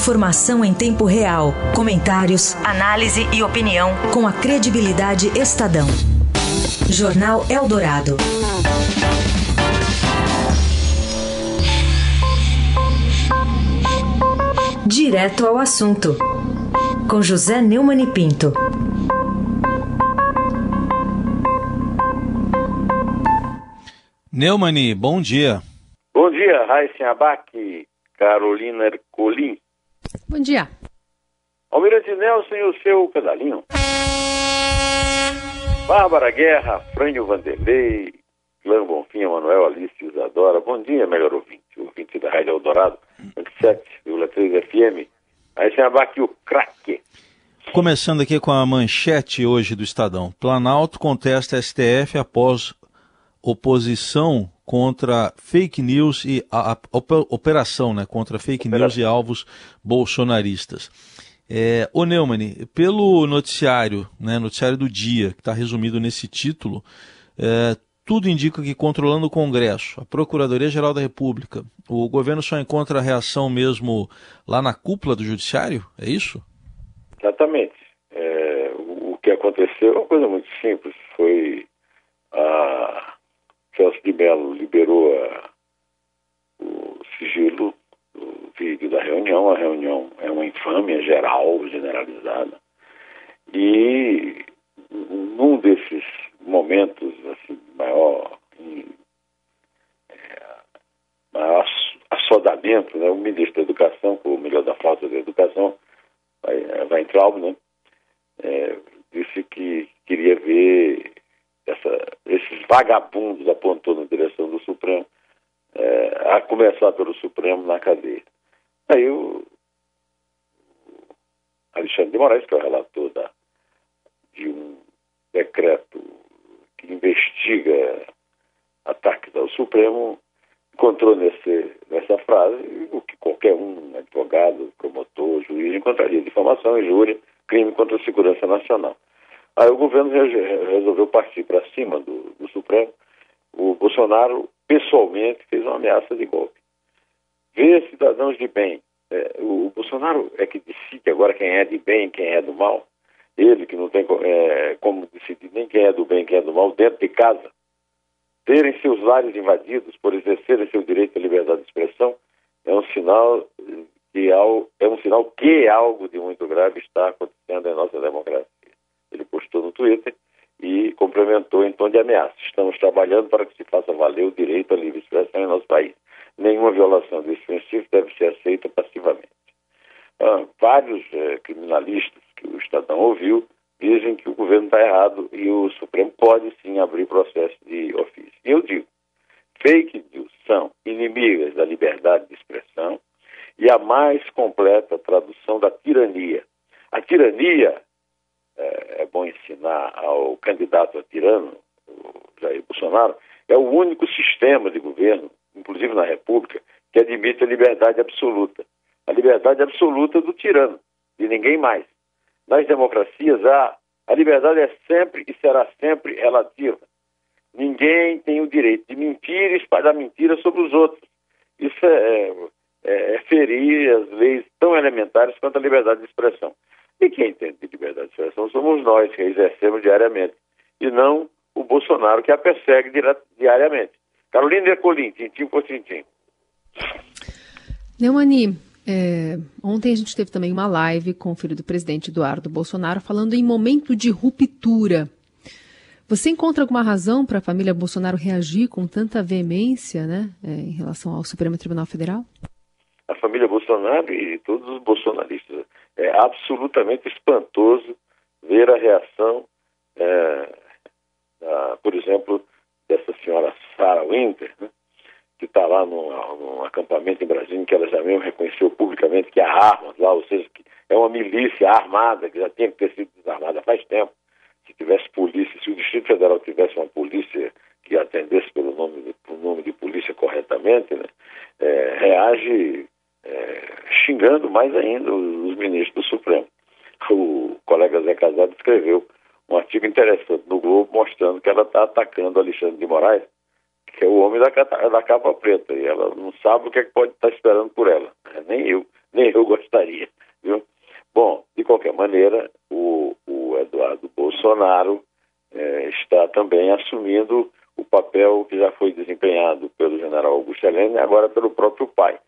Informação em tempo real, comentários, análise e opinião com a credibilidade Estadão. Jornal Eldorado. Direto ao assunto. Com José Neumann e Pinto. Neumani, bom dia. Bom dia, Raíssen Abac, Carolina Ercolim. Bom dia. Almirante Nelson e o seu pedalinho. Bárbara Guerra, Frânio Vanderlei, Clã Bonfim, Manuel Alice Isadora. Bom dia, melhor ouvinte. Ouvinte da Rádio Eldorado, 27,3 FM. Raíssen Abac, o craque. Começando aqui com a manchete hoje do Estadão. Planalto contesta STF após oposição contra fake news e a, a, operação né, contra fake news e alvos bolsonaristas. É, o Neumann, pelo noticiário, né, noticiário do dia, que está resumido nesse título, é, tudo indica que controlando o Congresso, a Procuradoria-Geral da República, o governo só encontra a reação mesmo lá na cúpula do Judiciário? É isso? Exatamente. É, o que aconteceu é uma coisa muito simples. Foi a Celso de Mello liberou a, o sigilo do vídeo da reunião. A reunião é uma infâmia geral, generalizada. E num desses momentos assim, maior, em, é, maior assodamento, né, o ministro da Educação, por melhor da falta de educação, vai, vai entrar, né, é, disse que queria ver essa, esses vagabundos apontou na direção do Supremo, é, a começar pelo Supremo na cadeia. Aí o Alexandre de Moraes, que é o relator da, de um decreto que investiga ataques ao Supremo, encontrou nesse, nessa frase o que qualquer um, advogado, promotor, juiz, encontraria: difamação, injúria, crime contra a segurança nacional. Aí o governo resolveu partir para cima do, do, Supremo. O Bolsonaro, pessoalmente, fez uma ameaça de golpe. Ver cidadãos de bem. É, o Bolsonaro é que decide agora quem é de bem quem é do mal. Ele, que não tem é, como decidir nem quem é do bem quem é do mal, dentro de casa. Terem seus lares invadidos por exercerem seu direito à liberdade de expressão é um sinal que é um sinal que algo de muito grave está acontecendo em nossa democracia ele postou no Twitter e complementou em tom de ameaça. Estamos trabalhando para que se faça valer o direito à livre expressão em nosso país. Nenhuma violação desse princípio deve ser aceita passivamente. Ah, vários eh, criminalistas que o Estadão ouviu dizem que o governo está errado e o Supremo pode sim abrir processo de ofício. E eu digo, fake news são inimigas da liberdade de expressão e a mais completa tradução da tirania. A tirania é, é bom ensinar ao candidato a tirano, o Jair Bolsonaro, é o único sistema de governo, inclusive na República, que admite a liberdade absoluta. A liberdade absoluta do tirano, de ninguém mais. Nas democracias, a, a liberdade é sempre e será sempre relativa. Ninguém tem o direito de mentir e espalhar mentira sobre os outros. Isso é, é, é ferir as leis tão elementares quanto a liberdade de expressão. E quem entende de liberdade de expressão somos nós, que a exercemos diariamente, e não o Bolsonaro, que a persegue diariamente. Carolina Ercolim, tintim por tintim. Neumani, é, ontem a gente teve também uma live com o filho do presidente Eduardo Bolsonaro falando em momento de ruptura. Você encontra alguma razão para a família Bolsonaro reagir com tanta veemência né, é, em relação ao Supremo Tribunal Federal? A família Bolsonaro e todos os bolsonaristas é absolutamente espantoso ver a reação, é, a, por exemplo, dessa senhora Sarah Winter, né, que está lá num, num, acampamento em Brasília, que ela já mesmo reconheceu publicamente que há armas lá, ou seja, que é uma milícia armada, que já tinha que ter sido desarmada faz tempo. Se tivesse polícia, se o Distrito Federal tivesse uma polícia xingando mais ainda os, ministros do Supremo. O colega Zé Casado escreveu um artigo interessante no Globo mostrando que ela está atacando Alexandre de Moraes, que é o homem da, da, capa preta, e ela não sabe o que, é que pode estar esperando por ela. Né? Nem eu, nem eu gostaria. Viu? Bom, de qualquer maneira, o, o Eduardo Bolsonaro é, está também assumindo o papel que já foi desempenhado pelo general Augusto Helena e agora pelo próprio pai.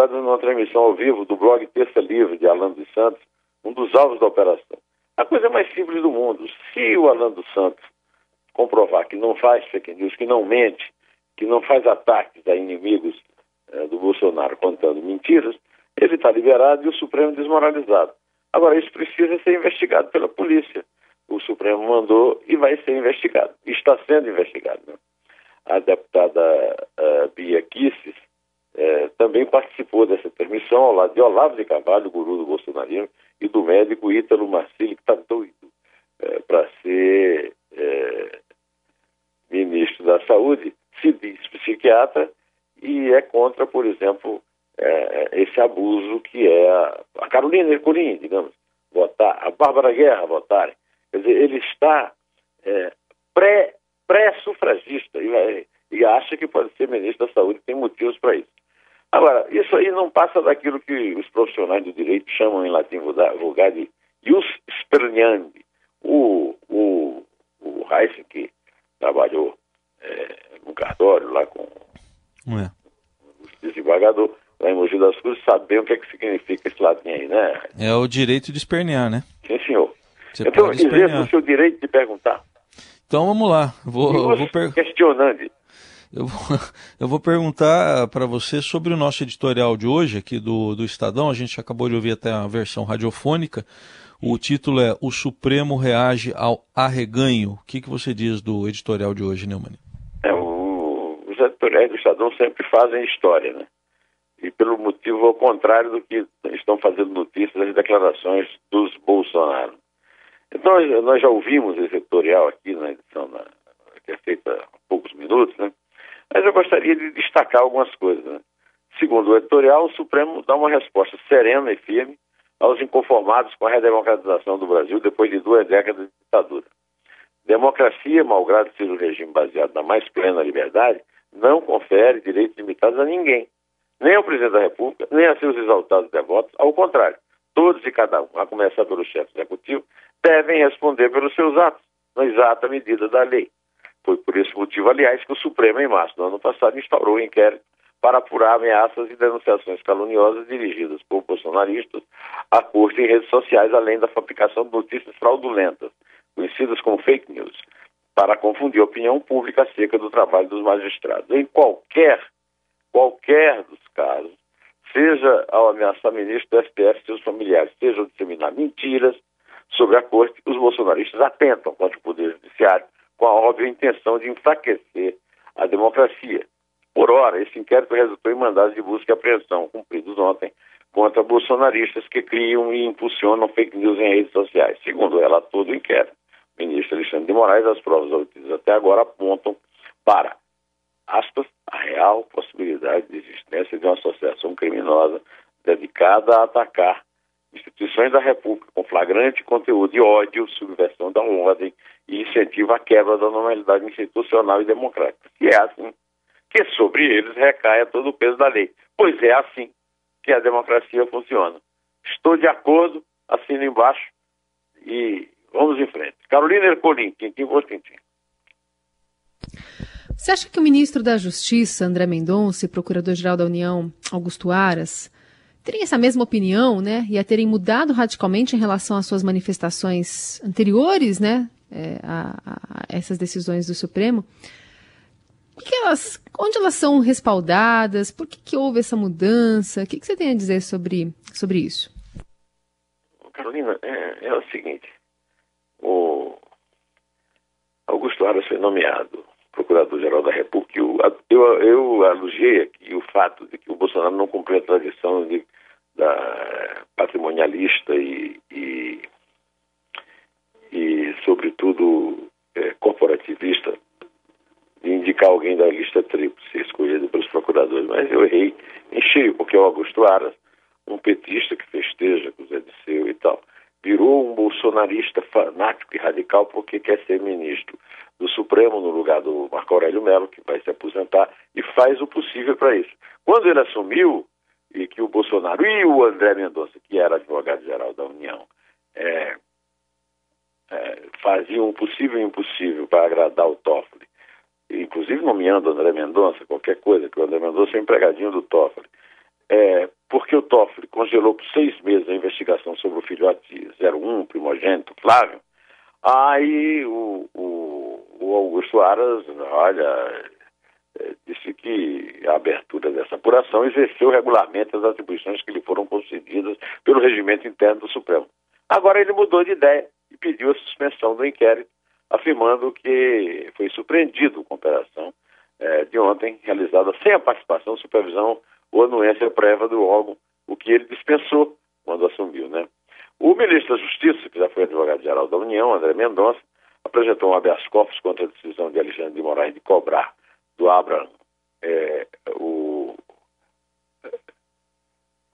Dados numa transmissão ao vivo do blog Terça Livre de Alan dos Santos, um dos alvos da operação. A coisa mais simples do mundo. Se o Alan dos Santos comprovar que não faz fake news, que não mente, que não faz ataques a inimigos é, do Bolsonaro contando mentiras, ele está liberado e o Supremo desmoralizado. Agora, isso precisa ser investigado pela polícia. O Supremo mandou e vai ser investigado. Está sendo investigado. Né? A deputada uh, Bia Kisses uh, também participou dessa permissão ao lado de Olavo de Carvalho, guru do bolsonarismo, e do médico Ítalo Marcílio, que está doido uh, para ser ministro da Saúde, se diz psiquiatra e é contra, por exemplo, é, esse abuso que é a, a Carolina Ercolim, digamos, votar, a Bárbara Guerra votarem. Quer dizer, ele está é, pré, pré-sufragista e, e, acha que pode ser ministro da Saúde, tem motivos para isso. Agora, isso aí não passa daquilo que os profissionais do direito chamam em latim vulgar de jus sperniandi. O, o, o Heisen, que trabalhou é, no cartório lá com é. o desembargador, lá em Mogi das Cruzes, saber o que, é que significa esse latim aí, né? É o direito de espernear, né? Sim, senhor. Você tenho dizer o seu direito de perguntar. Então vamos lá. Vou, vou per... questionando. Eu vou, eu vou perguntar para você sobre o nosso editorial de hoje aqui do, do Estadão. A gente acabou de ouvir até a versão radiofônica. O título é O Supremo reage ao arreganho. O que, que você diz do editorial de hoje, Neumann? É, o, os editoriais do Estadão sempre fazem história, né? e pelo motivo ao contrário do que estão fazendo notícias das declarações dos Bolsonaro. Então, nós já ouvimos esse editorial aqui na edição que é feita há poucos minutos, né? Mas eu gostaria de destacar algumas coisas. Né? Segundo o editorial, o Supremo dá uma resposta serena e firme aos inconformados com a redemocratização do Brasil depois de duas décadas de ditadura. Democracia, malgrado seja um regime baseado na mais plena liberdade, não confere direitos limitados a ninguém nem ao presidente da República, nem a seus exaltados devotos, ao contrário, todos e cada um, a começar pelo chefe executivo, devem responder pelos seus atos, na exata medida da lei. Foi por esse motivo, aliás, que o Supremo, em março do ano passado, instaurou um inquérito para apurar ameaças e denunciações caluniosas dirigidas por bolsonaristas à corte em redes sociais, além da fabricação de notícias fraudulentas, conhecidas como fake news, para confundir a opinião pública acerca do trabalho dos magistrados. Em qualquer qualquer dos casos, seja ao ameaçar ministro do STF e seus familiares, seja ao disseminar mentiras sobre a corte, os bolsonaristas atentam contra o Poder Judiciário com a óbvia intenção de enfraquecer a democracia. Por ora, esse inquérito resultou em mandados de busca e apreensão cumpridos ontem contra bolsonaristas que criam e impulsionam fake news em redes sociais. Segundo o relator do inquérito, o ministro Alexandre de Moraes, as provas obtidas até agora apontam para aspas, a real possibilidade de existência de uma associação criminosa dedicada a atacar instituições da República com flagrante conteúdo de ódio, subversão da ordem e incentivo à quebra da normalidade institucional e democrática. Se é assim, que sobre eles recaia todo o peso da lei. Pois é assim que a democracia funciona. Estou de acordo, assino embaixo e vamos em frente. Carolina Ercolim, Tintim por Tintim. Você acha que o ministro da Justiça, André Mendonça, e procurador-geral da União, Augusto Aras, teriam essa mesma opinião, né? E a terem mudado radicalmente em relação às suas manifestações anteriores, né? É, a, a, essas decisões do Supremo. Que elas, onde elas são respaldadas? Por que, que houve essa mudança? O que, que você tem a dizer sobre, sobre isso? Carolina, é, é o seguinte: o Augusto Aras foi nomeado Procurador-Geral da República, eu, eu, eu elogiei aqui o fato de que o Bolsonaro não cumpriu a tradição de, da patrimonialista e, e, e sobretudo, é, corporativista de indicar alguém da lista tríplice escolhido pelos procuradores. Mas eu errei em cheio, porque o Augusto Aras, um petista que festeja com o Zé Disseu e tal, virou um bolsonarista fanático e radical porque quer ser ministro do Supremo no lugar do Marco Aurélio Mello, que vai se aposentar, e faz o possível para isso. Quando ele assumiu, e que o Bolsonaro e o André Mendonça, que era advogado-geral da União, é, é, faziam o possível e o impossível para agradar o Toffoli, inclusive nomeando o André Mendonça, qualquer coisa, que o André Mendonça é empregadinho do Toffoli, é, porque o Toffoli congelou por seis meses a investigação sobre o filhote 01, primogênito, Flávio, aí o, o, Augusto Aras, olha, é, disse que a abertura dessa apuração exerceu regularmente as atribuições que lhe foram concedidas pelo regimento interno do Supremo. Agora ele mudou de ideia e pediu a suspensão do inquérito, afirmando que foi surpreendido com a operação é, de ontem, realizada sem a participação, supervisão ou anuência prévia do órgão, o que ele dispensou quando assumiu. Né? O ministro da Justiça, que já foi advogado-geral da União, André Mendonça, apresentou um habeas corpus contra a decisão de Alexandre de Moraes de cobrar do Abraham é, o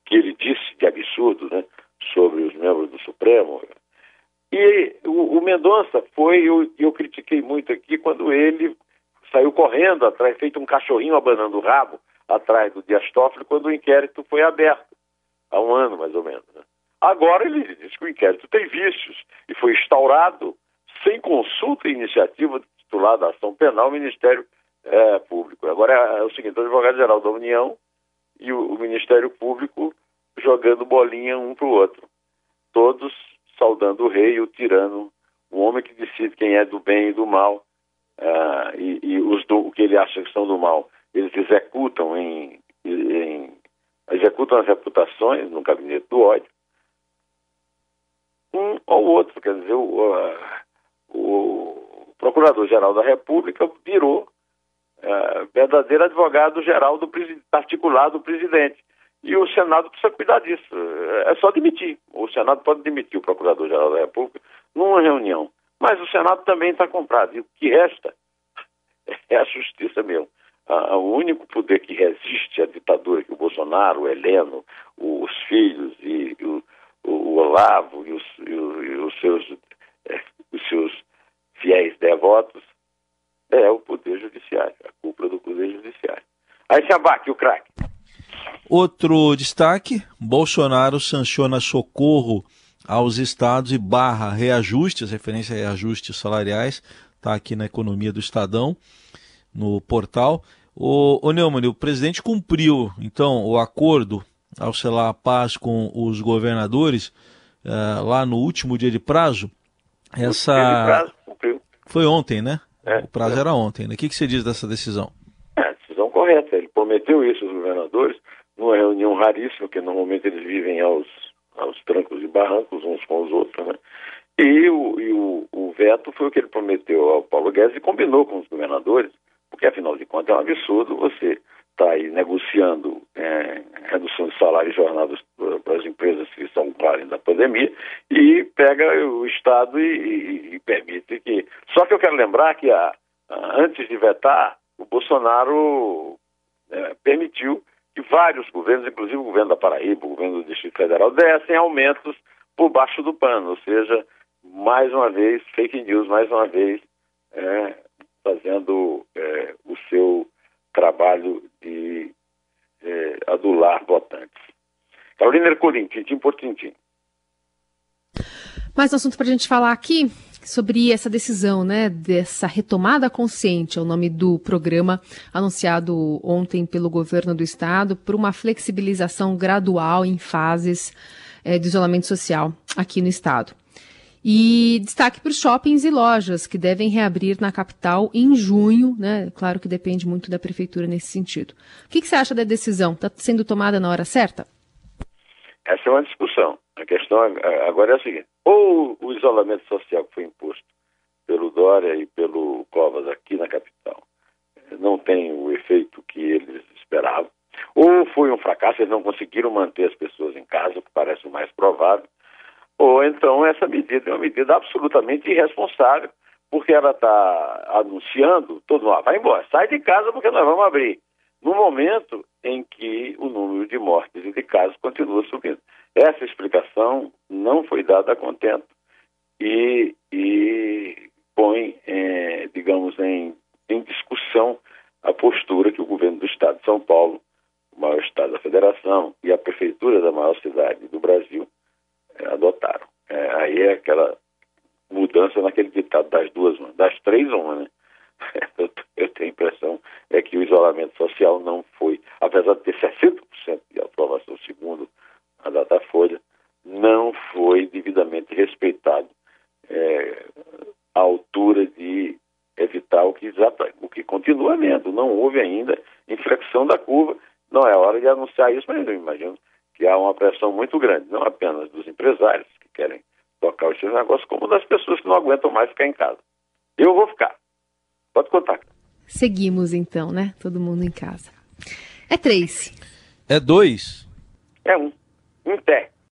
que ele disse de absurdo né, sobre os membros do Supremo. E o, o Mendonça foi, eu, eu critiquei muito aqui, quando ele saiu correndo atrás, feito um cachorrinho abanando o rabo, atrás do Dias Toffoli quando o inquérito foi aberto, há um ano mais ou menos. Né? Agora ele diz que o inquérito tem vícios e foi instaurado sem consulta e iniciativa do titular da ação penal, o Ministério é, Público. Agora é, é o seguinte, o advogado-geral da União e o, o, Ministério Público jogando bolinha um para o outro. Todos saudando o rei, o tirano, o homem que decide quem é do bem e do mal, uh, e, e os do, o que ele acha que são do mal eles executam em, em executam as reputações no gabinete do ódio, um ou outro, quer dizer, o, o Procurador-Geral da República virou uh, verdadeiro advogado-geral do particular do presidente. E o Senado precisa cuidar disso. É só demitir. O Senado pode demitir o Procurador-Geral da República numa reunião. Mas o Senado também está comprado. E o que resta é a justiça mesmo o único poder que resiste à ditadura que o Bolsonaro, o Heleno, os filhos e o, o Olavo e os, e os seus, é, os seus fiéis devotos é o poder judiciário, a cúpula do poder judiciário. Aí se abaque o craque. Outro destaque: Bolsonaro sanciona socorro aos estados e barra reajustes, referência a reajustes salariais, está aqui na economia do Estadão no portal. O, o Neumann, o presidente cumpriu, então, o acordo ao selar a paz com os governadores uh, lá no último dia de prazo. Essa... Dia de prazo, cumpriu. Foi ontem, né? É, o prazo é. era ontem. Né? O que, que você diz dessa decisão? Correta. Ele prometeu isso aos governadores numa reunião raríssima, que normalmente eles vivem aos, aos trancos e barrancos uns com os outros, né? E, o, e o, o veto foi o que ele prometeu ao Paulo Guedes e combinou com os governadores porque afinal de contas é um absurdo você estar tá aí negociando é, redução de salário e jornadas para as empresas que estão parem da pandemia e pega o Estado e, e, e, permite que. Só que eu quero lembrar que a, a, antes de vetar, Bolsonaro é, permitiu que vários governos, inclusive o governo da Paraíba, o governo do Distrito Federal, dessem aumentos por baixo do pano, ou seja, mais uma vez, fake news, mais uma vez, é, fazendo é, o seu trabalho de é, adular votantes. Carolina Ercolim, tintim por tintim. Mais um assunto para a gente falar aqui sobre essa decisão, né, dessa retomada consciente, é o nome do programa anunciado ontem pelo governo do estado, por uma flexibilização gradual em fases é, de isolamento social aqui no estado. E destaque para os shoppings e lojas, que devem reabrir na capital em junho, né? Claro que depende muito da prefeitura nesse sentido. O que, que você acha da decisão? Está sendo tomada na hora certa? Essa é uma discussão. A questão agora é a seguinte: ou o isolamento social que foi imposto pelo Dória e pelo Covas aqui na capital não tem o efeito que eles esperavam, ou foi um fracasso, eles não conseguiram manter as pessoas em casa, que parece o mais provável, ou então essa medida é uma medida absolutamente irresponsável, porque ela está anunciando, todo mundo, ah, vai embora, sai de casa porque nós vamos abrir. No momento em que o número de mortes e de casos continua subindo. Essa explicação não foi dada a contento e, e põe, é, digamos, em, em discussão a postura que o governo do Estado de São Paulo, o maior Estado da Federação, e a Prefeitura da maior cidade do Brasil é, adotaram. É, aí é aquela mudança naquele ditado das duas, das três uma, né? Eu, tenho a impressão é que o isolamento social não foi, apesar de ter 60% de aprovação segundo a Datafolha, não foi devidamente respeitado é, à altura de evitar o que, o que continua havendo. Não houve ainda inflexão da curva. Não é hora de anunciar isso, mas eu imagino que há uma pressão muito grande, não apenas dos empresários que querem tocar os seus negócios, como das pessoas que não aguentam mais ficar em casa. Eu vou ficar. Pode contar. Seguimos então, né? Todo mundo em casa. É três. É dois. É um. Em pé.